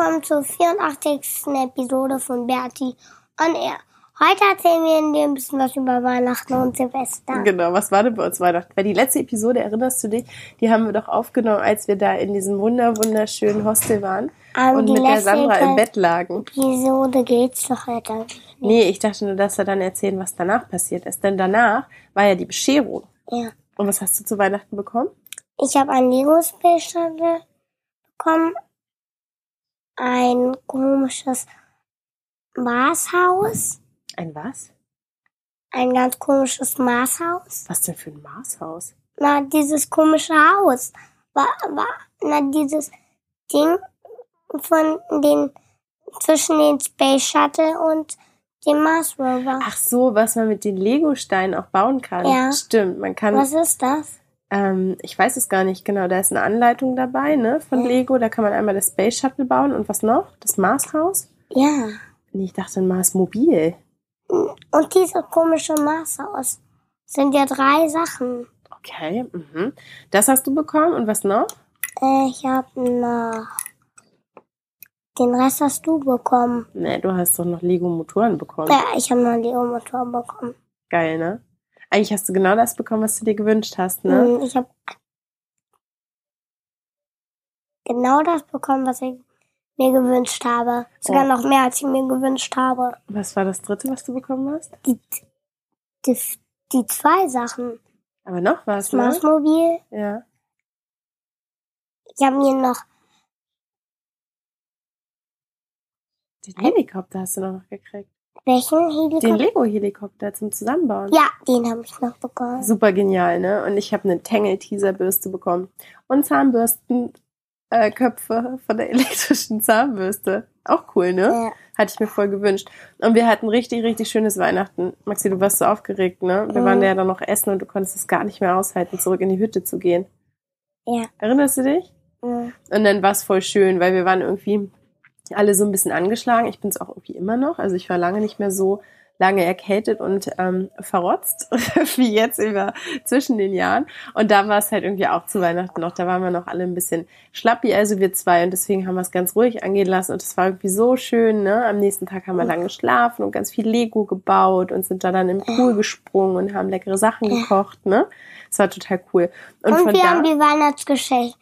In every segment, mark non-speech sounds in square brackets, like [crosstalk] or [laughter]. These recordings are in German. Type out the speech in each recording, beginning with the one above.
Willkommen zur 84. Episode von Bertie on Air. Heute erzählen wir dir ein bisschen was über Weihnachten und Silvester. Genau, was war denn bei uns Weihnachten? Weil die letzte Episode, erinnerst du dich, die haben wir doch aufgenommen, als wir da in diesem wunder wunderschönen Hostel waren Ähm, und mit der Sandra im Bett lagen. Episode geht's doch heute. Nee, ich dachte nur, dass wir dann erzählen, was danach passiert ist. Denn danach war ja die Bescherung. Ja. Und was hast du zu Weihnachten bekommen? Ich habe ein Lego Space Shuttle bekommen, ein komisches Marshaus, Ein was? ein ganz komisches Marshaus. Was denn für ein Marshaus? Na, dieses komische Haus. War, war, na, dieses Ding von den, zwischen den Space Shuttle und dem Mars Rover. Ach so, was man mit den Lego-Steinen auch bauen kann. Ja. Stimmt, man kann, Was ist das? Ähm, ich weiß es gar nicht genau, da ist eine Anleitung dabei, ne, von. Lego. Da kann man einmal das Space Shuttle bauen und was noch? Das Marshaus? Ja. Nee, ich dachte ein Marsmobil. Und dieses komische Marshaus. Sind ja drei Sachen. Okay, mhm. Das hast du bekommen und was noch? Äh, ich habe noch. Den Rest hast du bekommen. Nee, du hast doch noch Lego-Motoren bekommen. Ja, ich habe noch einen Lego-Motor bekommen. Geil, ne? Eigentlich hast du genau das bekommen, was du dir gewünscht hast, ne? Hm, Ich habe genau das bekommen, was ich mir gewünscht habe. Sogar Oh. noch mehr, als ich mir gewünscht habe. Was war das dritte, was du bekommen hast? Die, die, die zwei Sachen. Aber noch was, Das ne? Marsmobil. Ja. Ich habe mir noch Den Helikopter hast du noch gekriegt. Welchen Den Helikopter? Lego-Helikopter zum Zusammenbauen. Ja, den habe ich noch bekommen. Super genial, ne? Und ich habe eine Tangle-Teaser-Bürste bekommen. Und Zahnbürstenköpfe äh, von der [laughs] elektrischen Zahnbürste. Auch cool, ne? Ja. Hatte ich mir voll gewünscht. Und wir hatten richtig, richtig schönes Weihnachten. Maxi, du warst so aufgeregt, ne? Wir Mhm. waren ja dann noch essen und du konntest es gar nicht mehr aushalten, zurück in die Hütte zu gehen. Ja. Erinnerst du dich? Hm. Und dann war es voll schön, weil wir waren irgendwie alle so ein bisschen angeschlagen. Ich bin es auch irgendwie immer noch. Also ich war lange nicht mehr so lange erkältet und ähm, verrotzt [laughs] wie jetzt über zwischen den Jahren. Und da war es halt irgendwie auch zu Weihnachten noch. Da waren wir noch alle ein bisschen schlappi, also wir zwei. Und deswegen haben wir es ganz ruhig angehen lassen. Und es war irgendwie so schön. Ne? Am nächsten Tag haben wir lang geschlafen und ganz viel Lego gebaut und sind da dann im Pool gesprungen und haben leckere Sachen gekocht. Ne? Es war total cool. Und, Und, wir haben die Weihnachtsgeschenke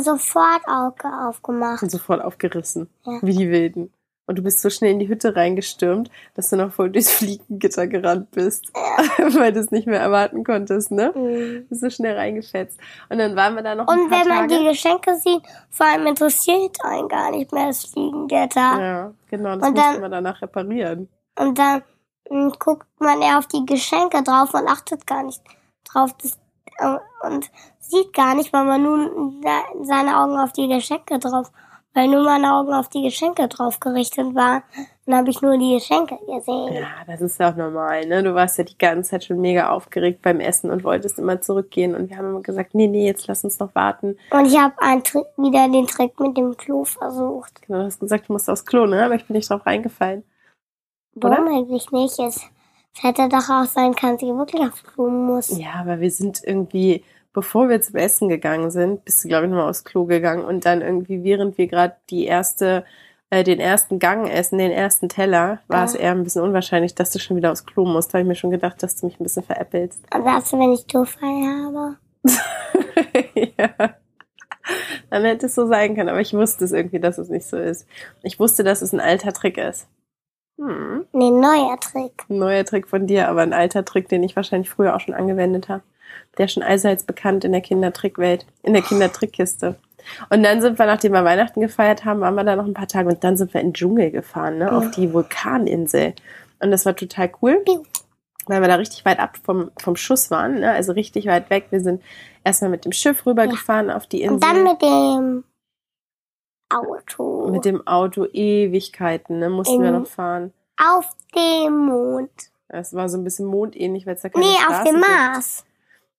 sofort au- aufgemacht. und sofort aufgerissen, Ja. wie die Wilden. Und du bist so schnell in die Hütte reingestürmt, dass du noch voll durchs Fliegengitter gerannt bist, [laughs] weil du es nicht mehr erwarten konntest, ne? Mhm. Bist so schnell reingefetzt. Und dann waren wir da noch ein Und paar wenn man Tage. die Geschenke sieht, vor allem interessiert einen gar nicht mehr das Fliegengitter. ja, genau, das Und mussten dann- wir danach reparieren. Und dann mm, guckt man eher auf die Geschenke drauf und achtet gar nicht drauf. Das, äh, und sieht gar nicht, weil man nun seine Augen auf die Geschenke drauf, weil nur meine Augen auf die Geschenke drauf gerichtet waren. Dann habe ich nur die Geschenke gesehen. Ja, das ist ja auch normal, ne? Du warst ja die ganze Zeit schon mega aufgeregt beim Essen und wolltest immer zurückgehen. Und wir haben immer gesagt, nee, nee, jetzt lass uns noch warten. Und ich habe wieder den Trick mit dem Klo versucht. Genau, du hast gesagt, du musst aufs Klo, ne? Aber ich bin nicht drauf reingefallen. Warum eigentlich nicht? Es es hätte doch auch sein können, dass ich wirklich aufs Klo muss. Ja, aber wir sind irgendwie, bevor wir zum Essen gegangen sind, bist du, glaube ich, nochmal aufs Klo gegangen und dann irgendwie, während wir gerade die erste, äh, den ersten Gang essen, den ersten Teller, war es Ja. eher ein bisschen unwahrscheinlich, dass du schon wieder aufs Klo musst. Da habe ich mir schon gedacht, dass du mich ein bisschen veräppelst. Und dazu, wenn ich Durchfall habe. [laughs] ja. Dann hätte es so sein können, aber ich wusste es irgendwie, dass es nicht so ist. Ich wusste, dass es ein alter Trick ist. Hm. Nee, neuer Trick. Ein neuer Trick von dir, aber ein alter Trick, den ich wahrscheinlich früher auch schon angewendet habe. Der ist schon allseits bekannt in der Kindertrickwelt, in der Kindertrickkiste. Und dann sind wir, nachdem wir Weihnachten gefeiert haben, waren wir da noch ein paar Tage und dann sind wir in den Dschungel gefahren, ne, auf die Vulkaninsel. Und das war total cool, weil wir da richtig weit ab vom, vom Schuss waren, ne, also richtig weit weg. Wir sind erstmal mit dem Schiff rübergefahren auf die Insel. Und dann mit dem Auto. Mit dem Auto Ewigkeiten, ne, mussten In- wir noch fahren. auf dem Mond. Es war so ein bisschen mondähnlich, weil es da keine Nee, auf Straßen dem gibt. Mars.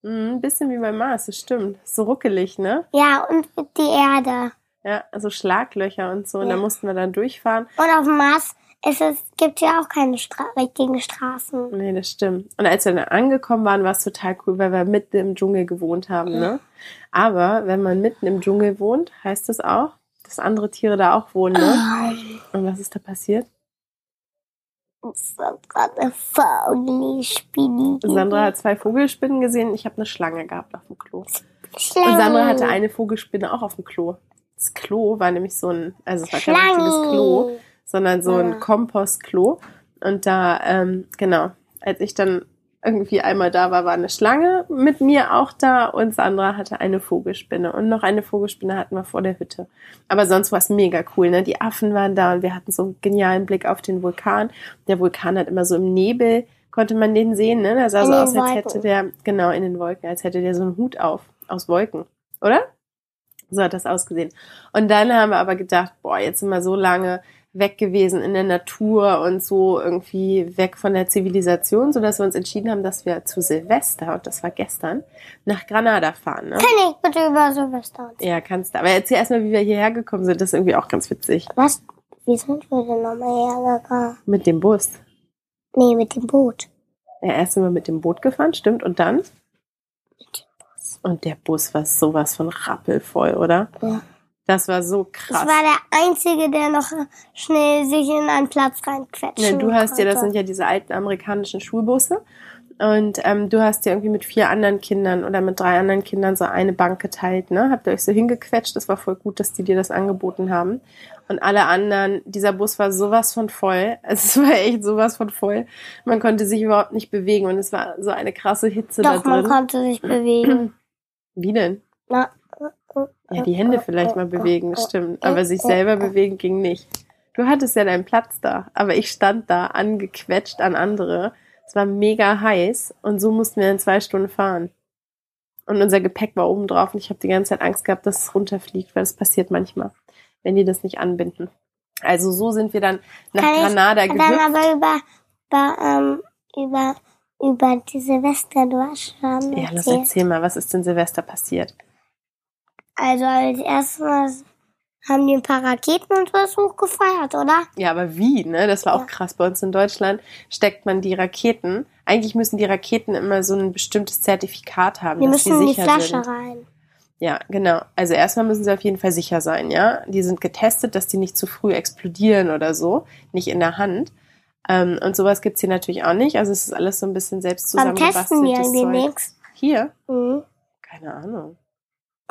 Mhm, ein bisschen wie beim Mars, das stimmt. So ruckelig, ne? Ja, und die Erde. Ja, so Schlaglöcher und so. Und Ja. da mussten wir dann durchfahren. Und auf dem Mars ist es, gibt ja auch keine Stra richtigen Straßen. Nee, das stimmt. Und als wir dann angekommen waren, war es total cool, weil wir mitten im Dschungel gewohnt haben, ne? Aber wenn man mitten im Dschungel wohnt, heißt das auch, dass andere Tiere da auch wohnen, ne? Und was ist da passiert? Gerade eine Vogelspinni. Sandra hat zwei Vogelspinnen gesehen. Ich habe eine Schlange gehabt auf dem Klo. Schlange. Und Sandra hatte eine Vogelspinne auch auf dem Klo. Das Klo war nämlich so ein, also es war kein richtiges Klo, sondern so ein. Kompostklo. Und da, ähm, genau, als ich dann irgendwie einmal da war, war eine Schlange mit mir auch da und Sandra hatte eine Vogelspinne. Und noch eine Vogelspinne hatten wir vor der Hütte. Aber sonst war es mega cool, ne? Die Affen waren da und wir hatten so einen genialen Blick auf den Vulkan. Der Vulkan hat immer so im Nebel, konnte man den sehen, ne? Der sah so aus, als hätte der, genau, in den Wolken, als hätte der so einen Hut auf, aus Wolken. Oder? So hat das ausgesehen. Und dann haben wir aber gedacht, boah, jetzt sind wir so lange weg gewesen in der Natur und so irgendwie weg von der Zivilisation, sodass wir uns entschieden haben, dass wir zu Silvester, und das war gestern, nach Granada fahren. Ne? Kann ich bitte über Silvester uns- Ja, kannst du. Aber erzähl erstmal, wie wir hierher gekommen sind. Das ist irgendwie auch ganz witzig. Was? Wie sind wir denn nochmal hergegangen? Mit dem Bus. Nee, mit dem Boot. Ja, erst sind wir mit dem Boot gefahren, stimmt. Und dann? Und der Bus war sowas von rappelvoll, oder? Ja. Das war so Ich krass. war der Einzige, der noch schnell sich in einen Platz reinquetschen Ja, du hast ja, das konnte. sind ja diese alten amerikanischen Schulbusse. Und ähm, du hast ja irgendwie mit vier anderen Kindern oder mit drei anderen Kindern so eine Bank geteilt, ne? Habt ihr euch so hingequetscht? Das war voll gut, dass die dir das angeboten haben. Und alle anderen, dieser Bus war sowas von voll. [laughs] Es war echt sowas von voll. Man konnte sich überhaupt nicht bewegen und es war so eine krasse Hitze Doch, da man drin. konnte sich bewegen. Wie denn? Na, Ja, die Hände vielleicht mal bewegen, stimmt. Aber sich selber bewegen ging nicht. Du hattest ja deinen Platz da, aber ich stand da angequetscht an andere. Es war mega heiß und so mussten wir in zwei Stunden fahren. Und unser Gepäck war oben drauf und ich habe die ganze Zeit Angst gehabt, dass es runterfliegt, weil das passiert manchmal, wenn die das nicht anbinden. Also so sind wir dann nach Kann ich Granada dann gehüpft. aber über, über, ähm, über, über die Silvester, du hast schon Ja, lass erzählt. erzähl mal, was ist denn Silvester passiert? Also als erstes haben die ein paar Raketen und was hochgefeiert, oder? Ja, aber wie, ne? Das war auch Ja. krass. Bei uns in Deutschland steckt man die Raketen. Eigentlich müssen die Raketen immer so ein bestimmtes Zertifikat haben, Die dass müssen in sie die sicher Flasche sind. rein. Ja, genau. Also erstmal müssen sie auf jeden Fall sicher sein, ja. Die sind getestet, dass die nicht zu früh explodieren oder so, nicht in der Hand. Ähm, und sowas gibt's hier natürlich auch nicht. Also es ist alles so ein bisschen selbst testen zusammengebasteltes Zeug. nichts? Hier? Mhm. Keine Ahnung.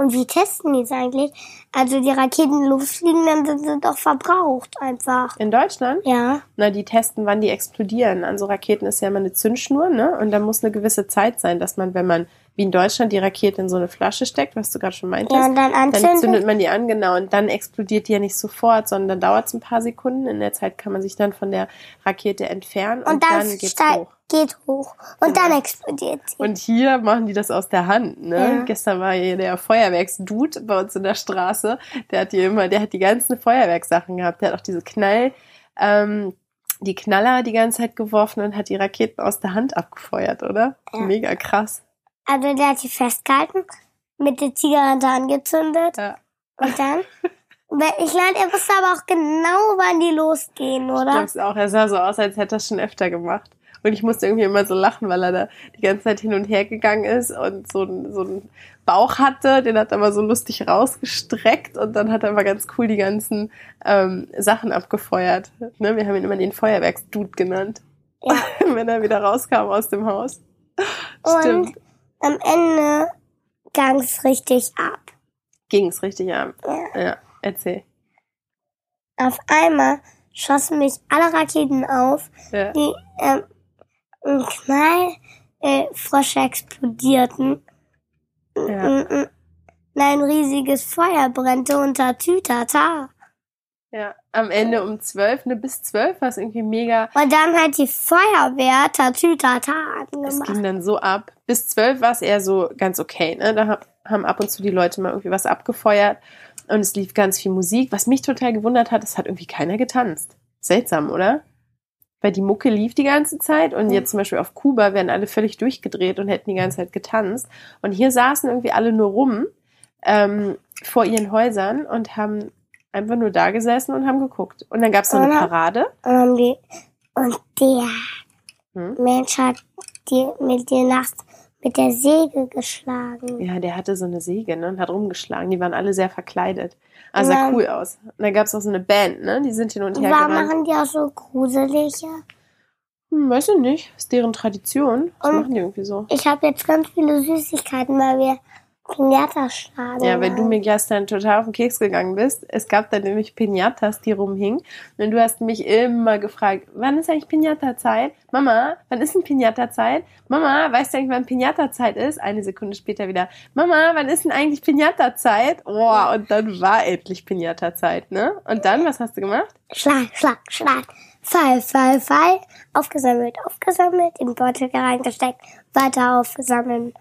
Und wie testen die es eigentlich? Also die Raketen losfliegen, dann sind sie doch verbraucht einfach. In Deutschland? Ja. Na, die testen, wann die explodieren. An so Raketen ist ja immer eine Zündschnur, ne? Und da muss eine gewisse Zeit sein, dass man, wenn man, wie in Deutschland, die Rakete in so eine Flasche steckt, was du gerade schon meintest, Ja, und dann dann anzünden. zündet man die an, genau, und dann explodiert die ja nicht sofort, sondern dann dauert es ein paar Sekunden. In der Zeit kann man sich dann von der Rakete entfernen und, und dann, dann geht's hoch. Geht hoch. Und Genau. dann explodiert sie. Und hier machen die das aus der Hand, ne? Ja. Gestern war hier der Feuerwerksdude bei uns in der Straße. Der hat hier immer, der hat die ganzen Feuerwerkssachen gehabt. Der hat auch diese Knall, ähm, die Knaller die ganze Zeit geworfen und hat die Raketen aus der Hand abgefeuert, oder? Ja. Mega krass. Also der hat sie festgehalten, mit der Zigarette angezündet. Ja. Und dann? Ich glaube, er wusste aber auch genau, wann die losgehen, Ich oder? glaub's auch. Er sah so aus, als hätte er das schon öfter gemacht. Und ich musste irgendwie immer so lachen, weil er da die ganze Zeit hin und her gegangen ist und so, so einen Bauch hatte. Den hat er immer so lustig rausgestreckt und dann hat er immer ganz cool die ganzen ähm, Sachen abgefeuert. Ne? Wir haben ihn immer den Feuerwerksdude genannt, Ja. [laughs] wenn er wieder rauskam aus dem Haus. Stimmt. Und am Ende gang's richtig ab. Ging's richtig ab. Ja. Ja, erzähl. Auf einmal schossen mich alle Raketen auf. Ja. Die, ähm, ein Knall äh, Frösche explodierten. Ja. Mm, mm. Ein riesiges Feuer brennte unter Tütata. Ja, am Ende um zwölf, ne, bis zwölf war es irgendwie mega. Und dann hat die Feuerwehr Tatütata angemacht. ging dann so ab. Bis zwölf war es eher so ganz okay, ne? Da hab, haben ab und zu die Leute mal irgendwie was abgefeuert und es lief ganz viel Musik. Was mich total gewundert hat, es hat irgendwie keiner getanzt. Seltsam, oder? Weil die Mucke lief die ganze Zeit und Mhm. jetzt zum Beispiel auf Kuba werden alle völlig durchgedreht und hätten die ganze Zeit getanzt. Und hier saßen irgendwie alle nur rum ähm, vor ihren Häusern und haben einfach nur da gesessen und haben geguckt. Und dann gab es so eine? Parade. Und, die, und der Hm? Mensch hat die mit dir nachts mit der Säge geschlagen. Ja, der hatte so eine Säge ne, und hat rumgeschlagen. Die waren alle sehr verkleidet. Also sah Ja. cool aus. Und dann gab es auch so eine Band, ne? Die sind hin und her Warum gerannt. machen die auch so gruselige? Hm, weiß ich nicht. Ist deren Tradition. Das Und- machen die irgendwie so. Ich habe jetzt ganz viele Süßigkeiten, weil wir Pinata schlagen. Ja, weil du mir gestern total auf den Keks gegangen bist. Es gab da nämlich Pinatas, die rumhingen. Und du hast mich immer gefragt, wann ist eigentlich Pinata-Zeit? Mama, wann ist denn Pinata-Zeit? Mama, weißt du eigentlich, wann Pinata-Zeit ist? Eine Sekunde später wieder, Mama, wann ist denn eigentlich Pinata-Zeit? Oh, und dann war endlich Pinata-Zeit, ne? Und dann, was hast du gemacht? Schlag, Schlag, Schlag. Fall, Fall, Fall. Aufgesammelt, aufgesammelt, in den Beutel reingesteckt, weiter aufgesammelt.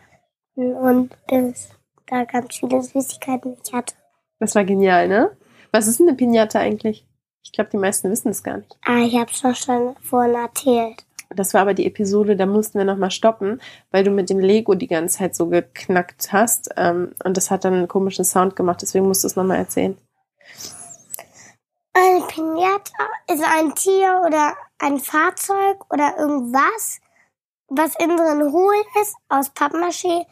Und bis da ganz viele Süßigkeiten ich hatte. Das war genial, ne? Was ist denn eine Pinata eigentlich? Ich glaube, die meisten wissen es gar nicht. Ah, ich hab's doch schon vorhin erzählt. Das war aber die Episode, da mussten wir nochmal stoppen, weil du mit dem Lego die ganze Zeit so geknackt hast. Ähm, und das hat dann einen komischen Sound gemacht, deswegen musst du es nochmal erzählen. Eine Pinata ist ein Tier oder ein Fahrzeug oder irgendwas, was innen drin hohl ist, aus Pappmaché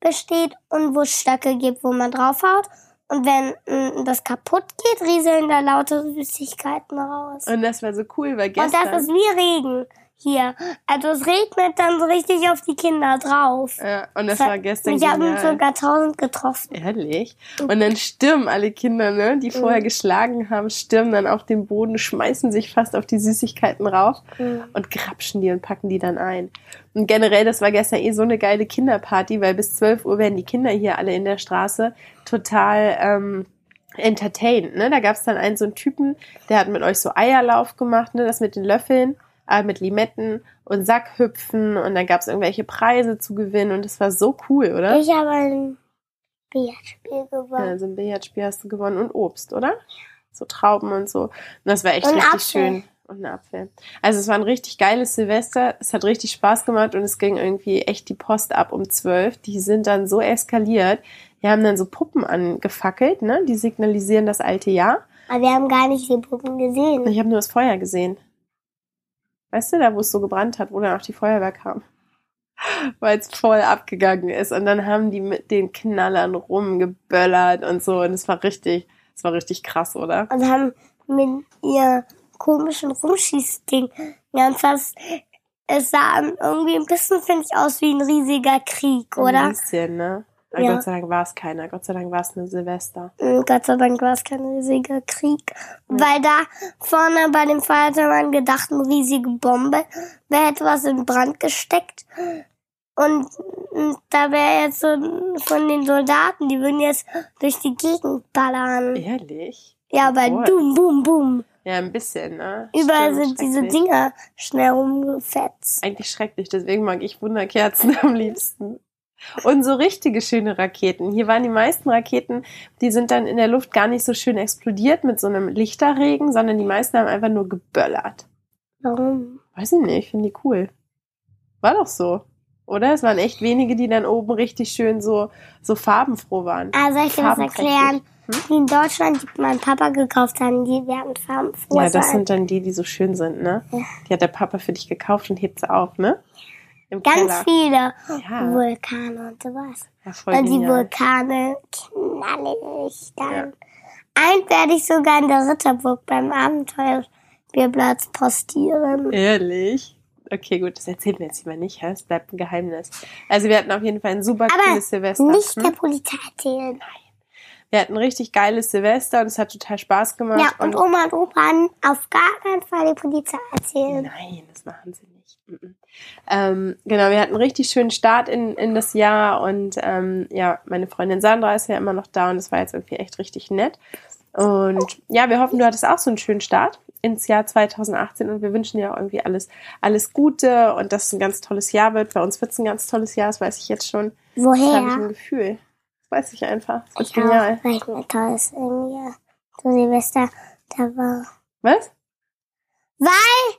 besteht und wo es Stöcke gibt, wo man draufhaut. Und wenn mm, das kaputt geht, rieseln da lauter Süßigkeiten raus. Und das war so cool, weil Und gestern... das ist wie Regen hier. Also es regnet dann so richtig auf die Kinder drauf. ja, und das war gestern Ich habe sogar tausend getroffen. Ehrlich? Und dann stürmen alle Kinder, ne, die vorher geschlagen haben, stürmen dann auf den Boden, schmeißen sich fast auf die Süßigkeiten rauf Mhm. und grapschen die und packen die dann ein. Und generell, das war gestern eh so eine geile Kinderparty, weil bis 12 Uhr werden die Kinder hier alle in der Straße total ähm, entertained. Ne? Da gab es dann einen so einen Typen, der hat mit euch so Eierlauf gemacht, ne? das mit den Löffeln, äh, mit Limetten und Sackhüpfen und dann gab es irgendwelche Preise zu gewinnen und das war so cool, oder? Ich habe ein Billardspiel Ja, gewonnen. so ein Billardspiel hast du gewonnen und Obst, oder? So Trauben und so. Und das war echt Und richtig Apfel. schön. Und ein Apfel. Also es war ein richtig geiles Silvester. Es hat richtig Spaß gemacht und es ging irgendwie echt die Post ab um zwölf. Die sind dann so eskaliert. Die haben dann so Puppen angefackelt, ne? Die signalisieren das alte Jahr. Aber wir haben gar nicht die Puppen gesehen. ich habe nur das Feuer gesehen. Weißt du, da wo es so gebrannt hat, wo dann auch die Feuerwehr kam. Weil es voll abgegangen ist. Und dann haben die mit den Knallern rumgeböllert und so. Und es war richtig, es war richtig krass, oder? Und haben mit ihr komischen Rumschießding ganz fast. Es sah irgendwie ein bisschen, finde ich, aus wie ein riesiger Krieg, Ein oder? bisschen, ne? Aber Ja. Gott sei Dank war es keiner. Gott sei Dank war es eine Silvester. Mm, Gott sei Dank war es kein riesiger Krieg. Weil da vorne bei dem Feuerwehrmann gedacht, eine riesige Bombe wäre etwas in Brand gesteckt. Und da wäre jetzt so von den Soldaten, die würden jetzt durch die Gegend ballern. Ehrlich? Ja, weil boom, boom, boom. Ja, ein bisschen, ne? Überall Stimmt, sind diese. Dinger schnell rumgefetzt. Eigentlich schrecklich, deswegen mag ich Wunderkerzen am liebsten. Und so richtige schöne Raketen. Hier waren die meisten Raketen, die sind dann in der Luft gar nicht so schön explodiert mit so einem Lichterregen, sondern die meisten haben einfach nur geböllert. Warum? Weiß ich nicht, ich finde die cool. War doch so. Oder? Es waren echt wenige, die dann oben richtig schön so, so farbenfroh waren. Ah, soll ich dir was Farbenprächtig. erklären? Die in Deutschland, die mein Papa gekauft haben, die werden farbenfroh Ja, das sein. sind dann die, die so schön sind, ne? Ja. Die hat der Papa für dich gekauft und hebt sie auf, ne? Im Ganz Keller. viele Ja. Vulkane und sowas. Ja, Und die genial. Vulkane knallig dann. Ein werde ich sogar in der Ritterburg beim Abenteuerspielplatz postieren. Ehrlich? Okay, gut, das erzählt mir jetzt lieber nicht, es bleibt ein Geheimnis. Also wir hatten auf jeden Fall ein super Aber cooles Silvester. Nicht hm? der Polizei erzählen. Wir hatten ein richtig geiles Silvester und es hat total Spaß gemacht. Ja, und Oma und Opa auf gar keinen Fall die Polizei erzählen. Nein, das machen sie nicht. Nicht. Mhm. Ähm, genau, wir hatten einen richtig schönen Start in, in das Jahr und ähm, ja, meine Freundin Sandra ist ja immer noch da und das war jetzt irgendwie echt richtig nett. Und ja, wir hoffen, du hattest auch so einen schönen Start ins Jahr 2018 und wir wünschen dir auch irgendwie alles, alles Gute und dass es ein ganz tolles Jahr wird. Bei uns wird es ein ganz tolles Jahr, das weiß ich jetzt schon. Woher? Das habe ich ein Gefühl. Das weiß ich einfach. Das ich genial. auch, weil ich mir tolles irgendwie zu Silvester da war. Was? Weil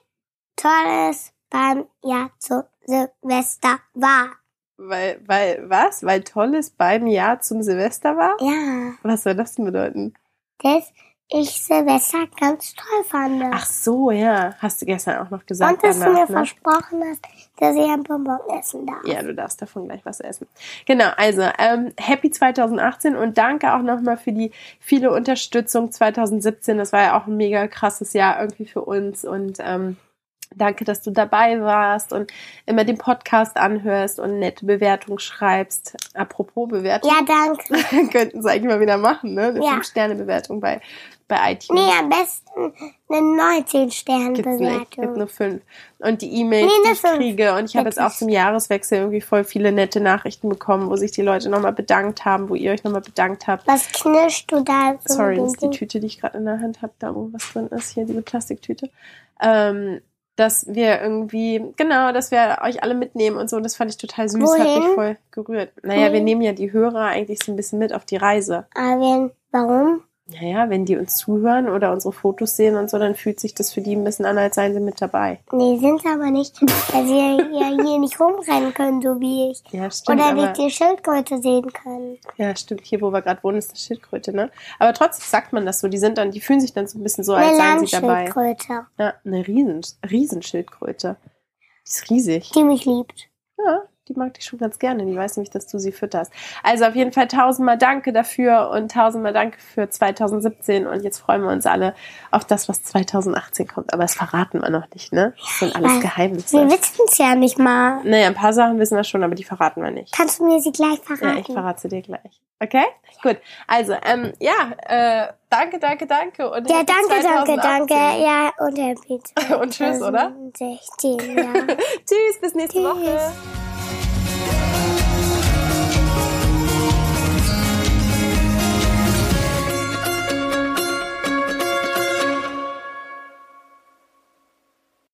tolles beim Jahr zu Silvester war. Weil, weil, was? Weil Tolles beim Jahr zum Silvester war? Ja, Was soll das denn bedeuten? dass ich Silvester ganz toll fand. Ach so, ja. Hast du gestern auch noch gesagt. Und dass du danach, mir ne? versprochen hast, dass ich ein Bonbon essen darf. Ja, du darfst davon gleich was essen. Genau, also ähm, Happy 2018 und danke auch nochmal für die viele Unterstützung 2017. Das war ja auch ein mega krasses Jahr irgendwie für uns und ähm, danke, dass du dabei warst und immer den Podcast anhörst und nette Bewertungen schreibst. Apropos Bewertung, Ja, danke. [laughs] könnten es eigentlich mal wieder machen, ne? Eine Ja. 5-Sterne-Bewertung bei, bei iTunes. Nee, am besten eine 19 Sterne Gibt's nicht, gibt Bewertung. nur fünf. Und die E-Mails, Nee, die ich fünf. kriege. Und ich habe jetzt auch zum Jahreswechsel irgendwie voll viele nette Nachrichten bekommen, wo sich die Leute nochmal bedankt haben, wo ihr euch nochmal bedankt habt. Was knirscht du da so Sorry, das ist die? Tüte, die ich gerade in der Hand habe, da wo was drin ist, hier diese Plastiktüte. Ähm, dass wir irgendwie, genau, dass wir euch alle mitnehmen und so. Und das fand ich total süß, hat Wohin? mich voll gerührt. Naja, wir Wohin? nehmen ja die Hörer eigentlich so ein bisschen mit auf die Reise. Aber warum? Naja, wenn die uns zuhören oder unsere Fotos sehen und so, dann fühlt sich das für die ein bisschen an, als seien sie mit dabei. Nee, sind aber nicht, weil sie ja hier nicht rumrennen können, so wie ich. Ja, stimmt. Oder wir die Schildkröte sehen können. Ja, stimmt. Hier, wo wir gerade wohnen, ist eine Schildkröte, ne? Aber trotzdem sagt man das so. Die sind dann, die fühlen sich dann so ein bisschen so, als Eine seien sie dabei. Landschildkröte, Ja, eine Riesen, Riesenschildkröte. Die ist riesig. die mich liebt. Ja, die mag dich schon ganz gerne. Die weiß nämlich, dass du sie fütterst. Also auf jeden Fall tausendmal Danke dafür und tausendmal Danke für 2017. Und jetzt freuen wir uns alle auf das, was 2018 kommt. Aber das verraten wir noch nicht, ne? Das sind alles Weil Geheimnisse. Wir wissen es ja nicht mal. Naja, ein paar Sachen wissen wir schon, aber die verraten wir nicht. Kannst du mir sie gleich Ja, verraten? ich verrate sie dir gleich. Okay? Gut. Also, ähm, ja, äh, danke, danke, danke. Und ja, danke, danke, 2018. danke. Ja, und Happy [laughs] Und tschüss, oder? 2016, ja. [laughs] Tschüss, bis nächste Tschüss. Woche.